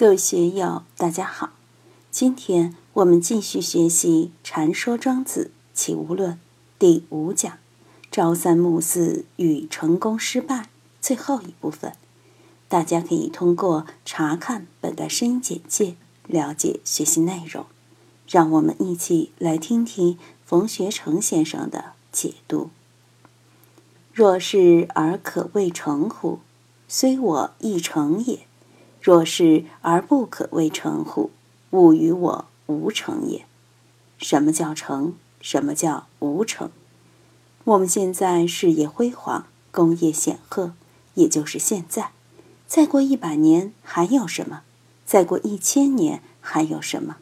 各位学友，大家好！今天我们继续学习《禅说庄子齐物论》第五讲“朝三暮四与成功失败”最后一部分。大家可以通过查看本段声音简介了解学习内容。让我们一起来听听冯学成先生的解读：“若是而可谓成乎？虽我亦成也。”若是而不可谓成乎？物与我无成也。什么叫成？什么叫无成？我们现在事业辉煌，功业显赫，也就是现在。再过一百年还有什么？再过一千年还有什么？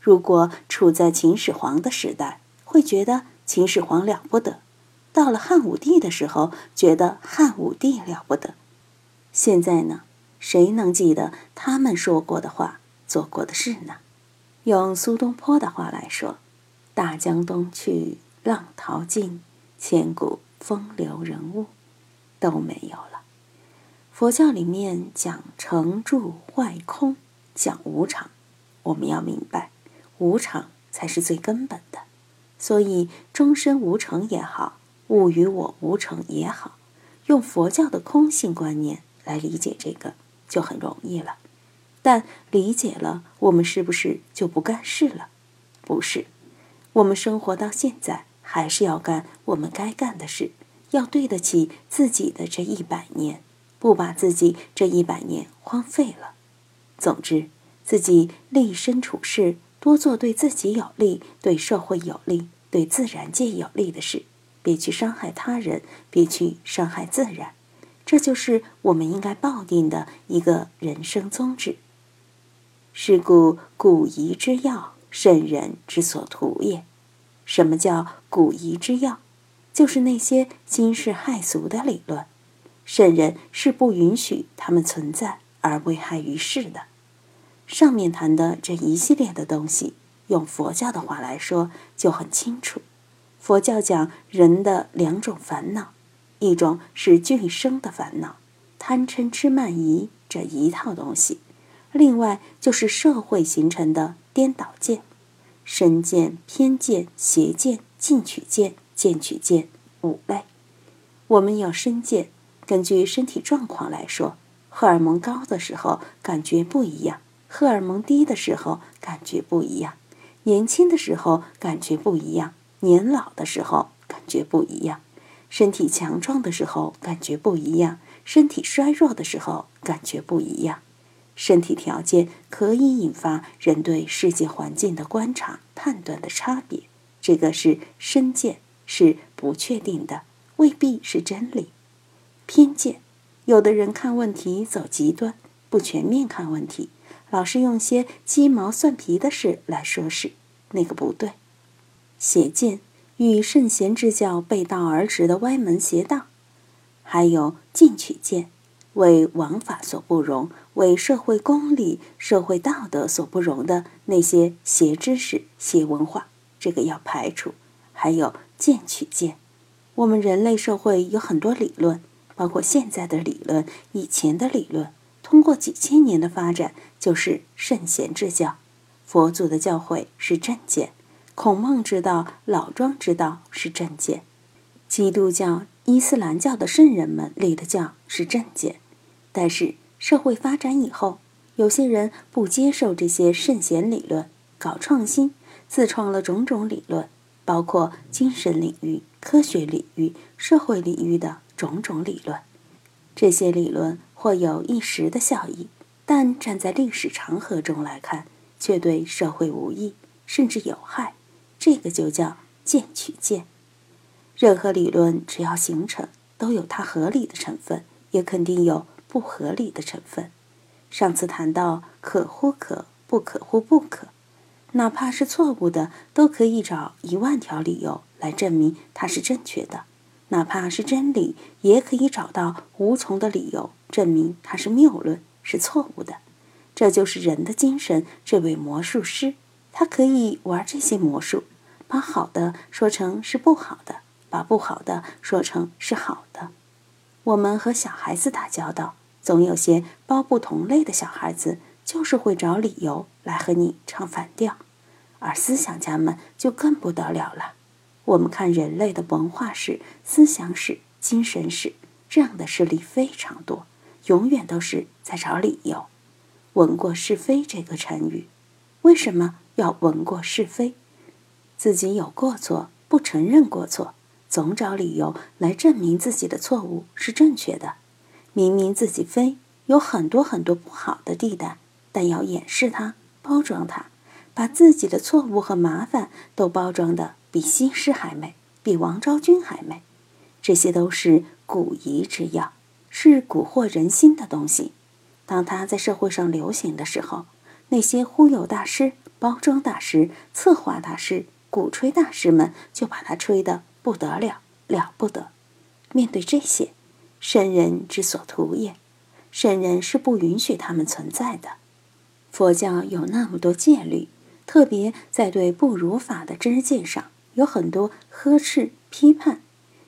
如果处在秦始皇的时代，会觉得秦始皇了不得；到了汉武帝的时候，觉得汉武帝了不得。现在呢？谁能记得他们说过的话、做过的事呢？用苏东坡的话来说：“大江东去，浪淘尽，千古风流人物都没有了。”佛教里面讲成住坏空，讲无常。我们要明白，无常才是最根本的。所以，终身无成也好，物与我无成也好，用佛教的空性观念来理解这个。就很容易了，但理解了，我们是不是就不干事了？不是，我们生活到现在还是要干我们该干的事，要对得起自己的这一百年，不把自己这一百年荒废了。总之，自己立身处世，多做对自己有利、对社会有利、对自然界有利的事，别去伤害他人，别去伤害自然。这就是我们应该抱定的一个人生宗旨。是故古仪之要，圣人之所图也。什么叫古仪之要？就是那些惊世骇俗的理论，圣人是不允许他们存在而危害于世的。上面谈的这一系列的东西，用佛教的话来说就很清楚。佛教讲人的两种烦恼。一种是俊生的烦恼，贪嗔痴慢疑这一套东西；另外就是社会形成的颠倒见、身见、偏见、邪见、进取见、见取见五类。我们有身见，根据身体状况来说，荷尔蒙高的时候感觉不一样，荷尔蒙低的时候感觉不一样，年轻的时候感觉不一样，年老的时候感觉不一样。身体强壮的时候感觉不一样，身体衰弱的时候感觉不一样。身体条件可以引发人对世界环境的观察判断的差别，这个是身见，是不确定的，未必是真理。偏见，有的人看问题走极端，不全面看问题，老是用些鸡毛蒜皮的事来说事，那个不对。邪见。与圣贤之教背道而驰的歪门邪道，还有进取见，为王法所不容，为社会公理、社会道德所不容的那些邪知识、邪文化，这个要排除。还有见取见，我们人类社会有很多理论，包括现在的理论、以前的理论，通过几千年的发展，就是圣贤之教，佛祖的教诲是正见。孔孟之道、老庄之道是正见，基督教、伊斯兰教的圣人们立的教是正见。但是社会发展以后，有些人不接受这些圣贤理论，搞创新，自创了种种理论，包括精神领域、科学领域、社会领域的种种理论。这些理论或有一时的效益，但站在历史长河中来看，却对社会无益，甚至有害。这个就叫见取见。任何理论只要形成，都有它合理的成分，也肯定有不合理的成分。上次谈到可乎可，不可乎不可，哪怕是错误的，都可以找一万条理由来证明它是正确的；哪怕是真理，也可以找到无从的理由证明它是谬论，是错误的。这就是人的精神，这位魔术师。他可以玩这些魔术，把好的说成是不好的，把不好的说成是好的。我们和小孩子打交道，总有些包不同类的小孩子就是会找理由来和你唱反调，而思想家们就更不得了了。我们看人类的文化史、思想史、精神史，这样的事例非常多，永远都是在找理由。闻过是非这个成语，为什么要闻过是非？自己有过错，不承认过错，总找理由来证明自己的错误是正确的。明明自己非有很多很多不好的地带，但要掩饰它、包装它，把自己的错误和麻烦都包装的。比西施还美，比王昭君还美，这些都是古仪之药，是蛊惑人心的东西。当它在社会上流行的时候，那些忽悠大师、包装大师、策划大师、鼓吹大师们就把他吹得不得了，了不得。面对这些，圣人之所图也，圣人是不允许他们存在的。佛教有那么多戒律，特别在对不如法的知见上。有很多呵斥批判，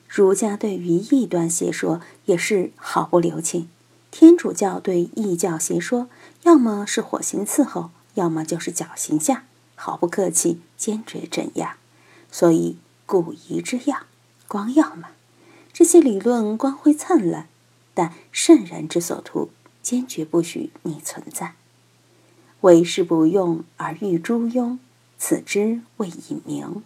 儒家对于异端邪说也是毫不留情；天主教对异教邪说，要么是火刑伺候，要么就是绞刑下，毫不客气，坚决镇压。所以古仪之要，光耀嘛，这些理论光辉灿烂，但圣人之所图，坚决不许你存在。为师不用而欲诸庸，此之谓以明。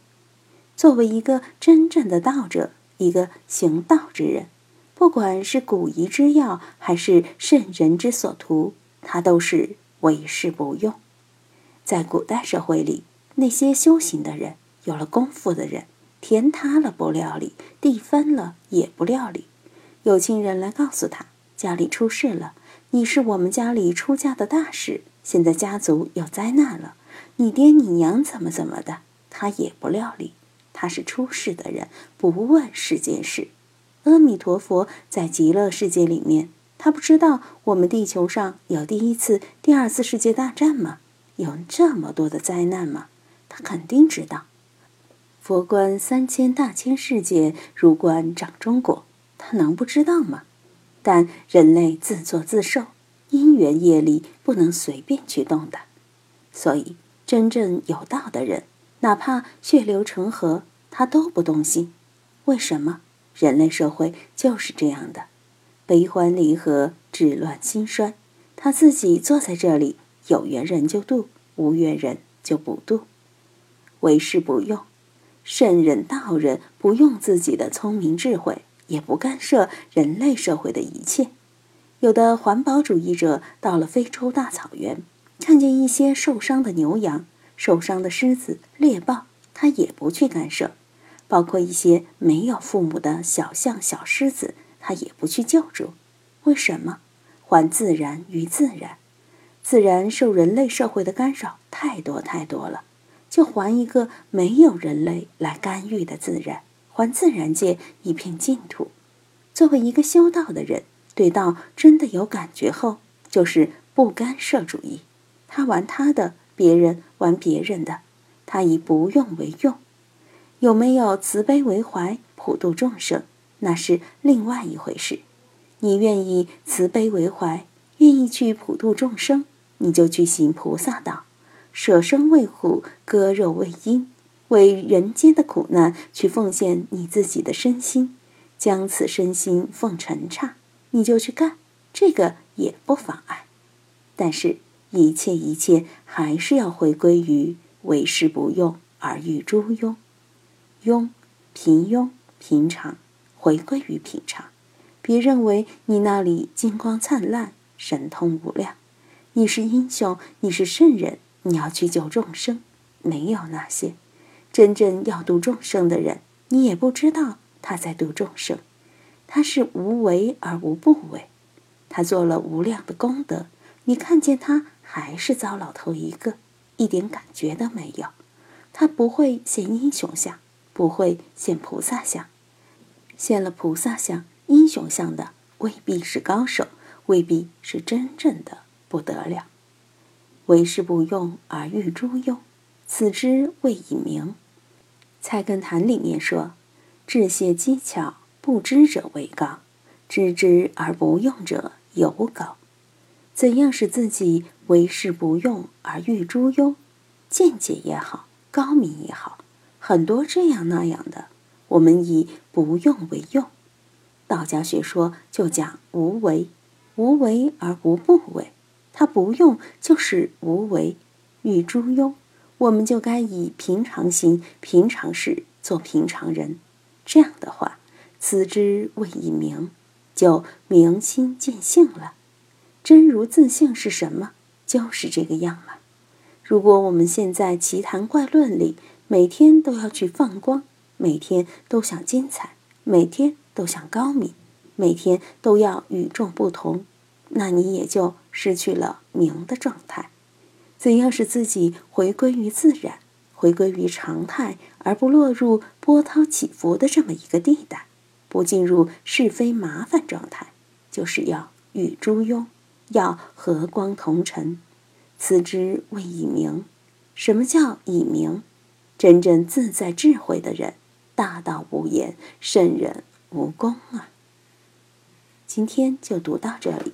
作为一个真正的道者，一个行道之人，不管是古仪之要，还是圣人之所图，他都是为师不用。在古代社会里，那些修行的人，有了功夫的人，天塌了不料理，地翻了也不料理。有亲人来告诉他，家里出事了，你是我们家里出家的大事，现在家族有灾难了，你爹你娘怎么怎么的，他也不料理。他是出世的人，不问世间事。阿弥陀佛在极乐世界里面，他不知道我们地球上有第一次、第二次世界大战吗？有这么多的灾难吗？他肯定知道。佛观三千大千世界，如观掌中果，他能不知道吗？但人类自作自受，因缘业力不能随便去动的。所以，真正有道的人。哪怕血流成河，他都不动心。为什么？人类社会就是这样的，悲欢离合，治乱兴衰。他自己坐在这里，有缘人就渡，无缘人就不渡。为师不用，圣人道人不用自己的聪明智慧，也不干涉人类社会的一切。有的环保主义者到了非洲大草原，看见一些受伤的牛羊。受伤的狮子、猎豹，他也不去干涉；包括一些没有父母的小象、小狮子，他也不去救助。为什么？还自然于自然。自然受人类社会的干扰太多太多了，就还一个没有人类来干预的自然，还自然界一片净土。作为一个修道的人，对道真的有感觉后，就是不干涉主义。他玩他的。别人玩别人的，他以不用为用，有没有慈悲为怀，普度众生，那是另外一回事。你愿意慈悲为怀，愿意去普度众生，你就去行菩萨道，舍生为虎，割肉为鹰，为人间的苦难去奉献你自己的身心，将此身心奉尘刹，你就去干，这个也不妨碍。但是。一切一切还是要回归于为师不用而欲诸庸，庸平庸平常，回归于平常。别认为你那里金光灿烂，神通无量，你是英雄，你是圣人，你要去救众生。没有那些真正要度众生的人，你也不知道他在度众生。他是无为而无不为，他做了无量的功德，你看见他。还是糟老头一个，一点感觉都没有。他不会现英雄相，不会现菩萨相。现了菩萨相、英雄相的，未必是高手，未必是真正的不得了。为师不用而欲诸用，此之谓以明。菜根谭里面说：“智械机巧，不知者为高；知之而不用者尤高。”怎样使自己为世不用而欲诸用？见解也好，高明也好，很多这样那样的，我们以不用为用。道家学说就讲无为，无为而无不为，他不用就是无为。欲诸庸，我们就该以平常心、平常事做平常人。这样的话，此之谓以明，就明心见性了。真如自性是什么？就是这个样嘛。如果我们现在奇谈怪论里，每天都要去放光，每天都想精彩，每天都想高明，每天都要与众不同，那你也就失去了明的状态。怎样使自己回归于自然，回归于常态，而不落入波涛起伏的这么一个地带，不进入是非麻烦状态，就是要与诸庸。要和光同尘，此之谓以明。什么叫以明？真正自在智慧的人，大道无言，圣人无功啊！今天就读到这里，